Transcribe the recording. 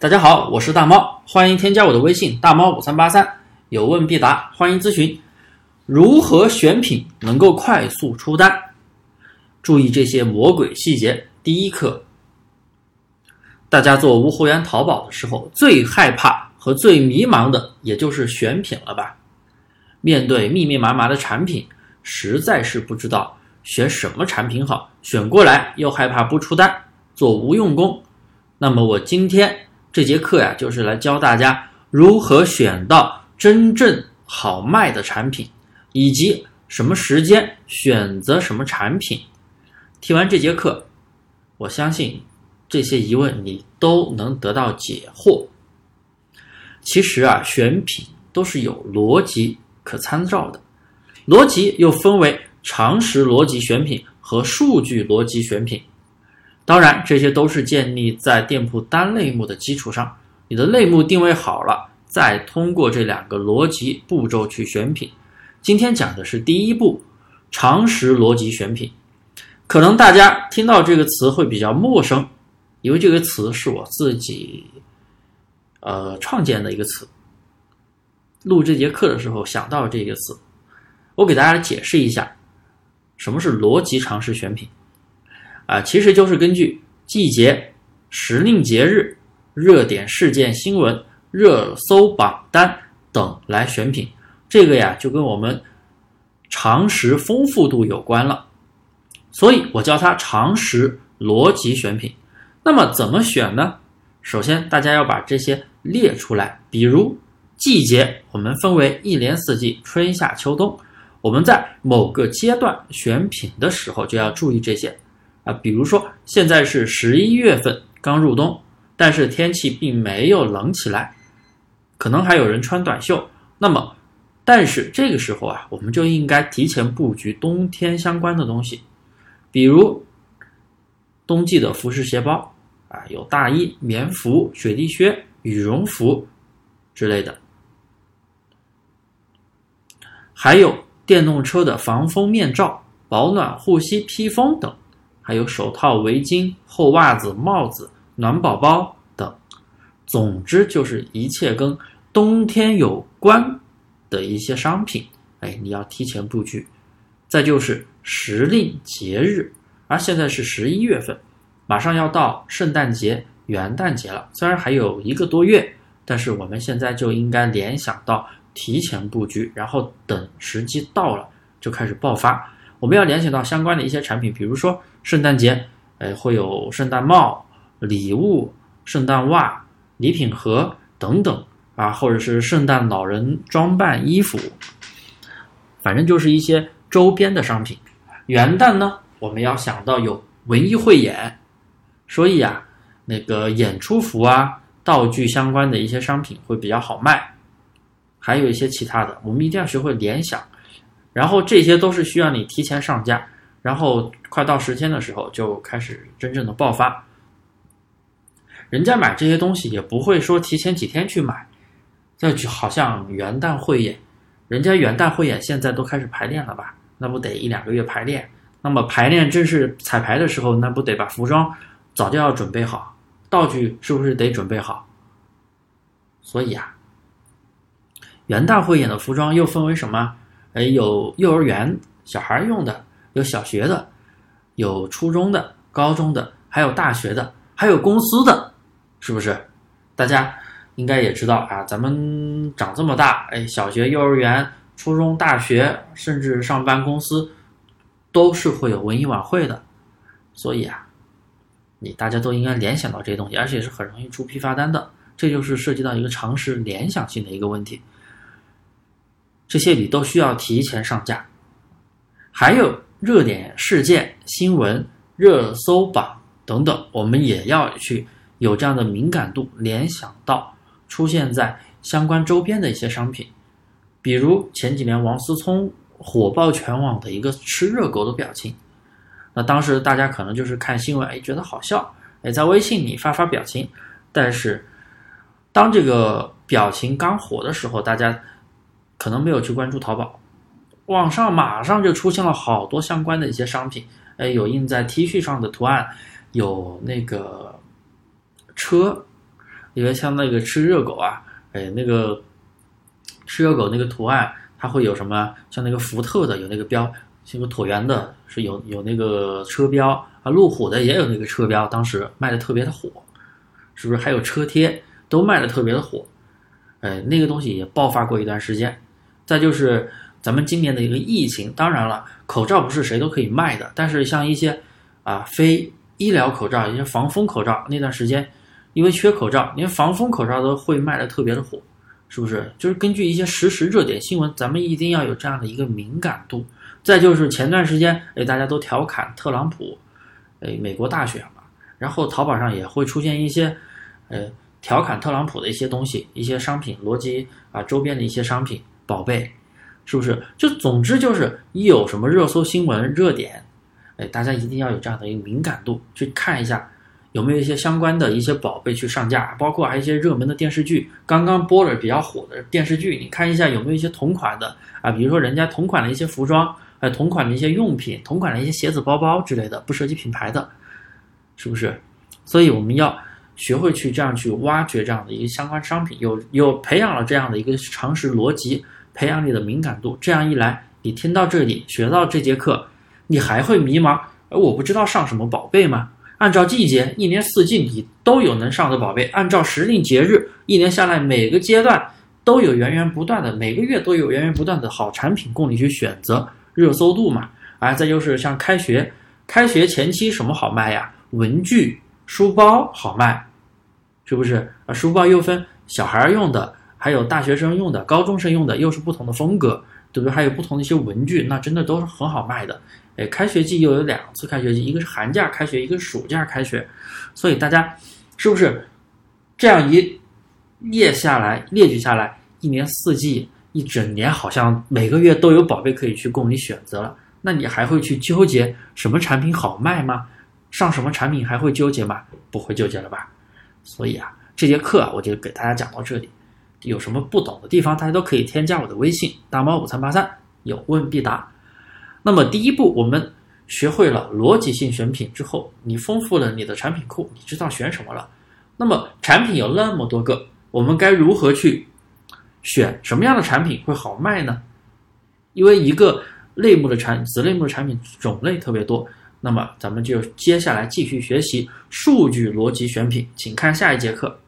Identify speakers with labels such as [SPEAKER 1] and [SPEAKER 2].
[SPEAKER 1] 大家好，我是大猫，欢迎添加我的微信大猫五三八三，有问必答，欢迎咨询。如何选品能够快速出单？注意这些魔鬼细节。第一课，大家做无货源淘宝的时候，最害怕和最迷茫的，也就是选品了吧？面对密密麻麻的产品，实在是不知道选什么产品好，选过来又害怕不出单，做无用功。那么我今天。这节课呀，就是来教大家如何选到真正好卖的产品，以及什么时间选择什么产品。听完这节课，我相信这些疑问你都能得到解惑。其实啊，选品都是有逻辑可参照的，逻辑又分为常识逻辑选品和数据逻辑选品。当然，这些都是建立在店铺单类目的基础上。你的类目定位好了，再通过这两个逻辑步骤去选品。今天讲的是第一步，常识逻辑选品。可能大家听到这个词会比较陌生，因为这个词是我自己呃创建的一个词。录这节课的时候想到这个词，我给大家解释一下，什么是逻辑常识选品。啊，其实就是根据季节、时令节日、热点事件新闻、热搜榜单等来选品。这个呀，就跟我们常识丰富度有关了。所以我叫它常识逻辑选品。那么怎么选呢？首先，大家要把这些列出来。比如季节，我们分为一年四季，春夏秋冬。我们在某个阶段选品的时候，就要注意这些。啊，比如说现在是十一月份刚入冬，但是天气并没有冷起来，可能还有人穿短袖。那么，但是这个时候啊，我们就应该提前布局冬天相关的东西，比如冬季的服饰鞋包啊，有大衣、棉服、雪地靴、羽绒服之类的，还有电动车的防风面罩、保暖护膝、披风等。还有手套、围巾、厚袜子、帽子、暖宝宝等，总之就是一切跟冬天有关的一些商品，哎，你要提前布局。再就是时令节日，而现在是十一月份，马上要到圣诞节、元旦节了。虽然还有一个多月，但是我们现在就应该联想到提前布局，然后等时机到了就开始爆发。我们要联想到相关的一些产品，比如说圣诞节，哎，会有圣诞帽、礼物、圣诞袜、礼品盒等等啊，或者是圣诞老人装扮衣服，反正就是一些周边的商品。元旦呢，我们要想到有文艺汇演，所以啊，那个演出服啊、道具相关的一些商品会比较好卖，还有一些其他的，我们一定要学会联想。然后这些都是需要你提前上架，然后快到时间的时候就开始真正的爆发。人家买这些东西也不会说提前几天去买，这就好像元旦汇演，人家元旦汇演现在都开始排练了吧？那不得一两个月排练？那么排练正式彩排的时候，那不得把服装早就要准备好，道具是不是得准备好？所以啊，元旦汇演的服装又分为什么？哎，有幼儿园小孩用的，有小学的，有初中的、高中的，还有大学的，还有公司的，是不是？大家应该也知道啊，咱们长这么大，哎，小学、幼儿园、初中、大学，甚至上班公司，都是会有文艺晚会的。所以啊，你大家都应该联想到这些东西，而且是很容易出批发单的。这就是涉及到一个常识联想性的一个问题。这些你都需要提前上架，还有热点事件、新闻、热搜榜等等，我们也要去有这样的敏感度，联想到出现在相关周边的一些商品，比如前几年王思聪火爆全网的一个吃热狗的表情，那当时大家可能就是看新闻，哎，觉得好笑，哎，在微信里发发表情，但是当这个表情刚火的时候，大家。可能没有去关注淘宝，网上马上就出现了好多相关的一些商品，哎，有印在 T 恤上的图案，有那个车，因为像那个吃热狗啊，哎，那个吃热狗那个图案，它会有什么？像那个福特的有那个标，像个椭圆的，是有有那个车标啊，路虎的也有那个车标，当时卖的特别的火，是不是？还有车贴都卖的特别的火，哎，那个东西也爆发过一段时间。再就是咱们今年的一个疫情，当然了，口罩不是谁都可以卖的，但是像一些啊非医疗口罩、一些防风口罩，那段时间因为缺口罩，连防风口罩都会卖的特别的火，是不是？就是根据一些实时热点新闻，咱们一定要有这样的一个敏感度。再就是前段时间，哎，大家都调侃特朗普，哎，美国大选嘛，然后淘宝上也会出现一些，呃，调侃特朗普的一些东西，一些商品，逻辑啊周边的一些商品。宝贝，是不是？就总之就是一有什么热搜新闻热点，哎，大家一定要有这样的一个敏感度，去看一下有没有一些相关的一些宝贝去上架，包括还有一些热门的电视剧，刚刚播了比较火的电视剧，你看一下有没有一些同款的啊，比如说人家同款的一些服装，哎，同款的一些用品，同款的一些鞋子、包包之类的，不涉及品牌的，是不是？所以我们要。学会去这样去挖掘这样的一个相关商品，有有培养了这样的一个常识逻辑，培养你的敏感度。这样一来，你听到这里学到这节课，你还会迷茫？而我不知道上什么宝贝吗？按照季节，一年四季你都有能上的宝贝；按照时令节日，一年下来每个阶段都有源源不断的，每个月都有源源不断的好产品供你去选择。热搜度嘛，啊，再就是像开学，开学前期什么好卖呀？文具、书包好卖。是不是啊？书包又分小孩用的，还有大学生用的，高中生用的，又是不同的风格，对不对？还有不同的一些文具，那真的都是很好卖的。哎，开学季又有两次开学季，一个是寒假开学，一个是暑假开学，所以大家是不是这样一列下来，列举下来，一年四季，一整年，好像每个月都有宝贝可以去供你选择了。那你还会去纠结什么产品好卖吗？上什么产品还会纠结吗？不会纠结了吧？所以啊，这节课，我就给大家讲到这里。有什么不懂的地方，大家都可以添加我的微信大猫五三八三，有问必答。那么第一步，我们学会了逻辑性选品之后，你丰富了你的产品库，你知道选什么了。那么产品有那么多个，我们该如何去选什么样的产品会好卖呢？因为一个类目的产子类目的产品种类特别多。那么，咱们就接下来继续学习数据逻辑选品，请看下一节课。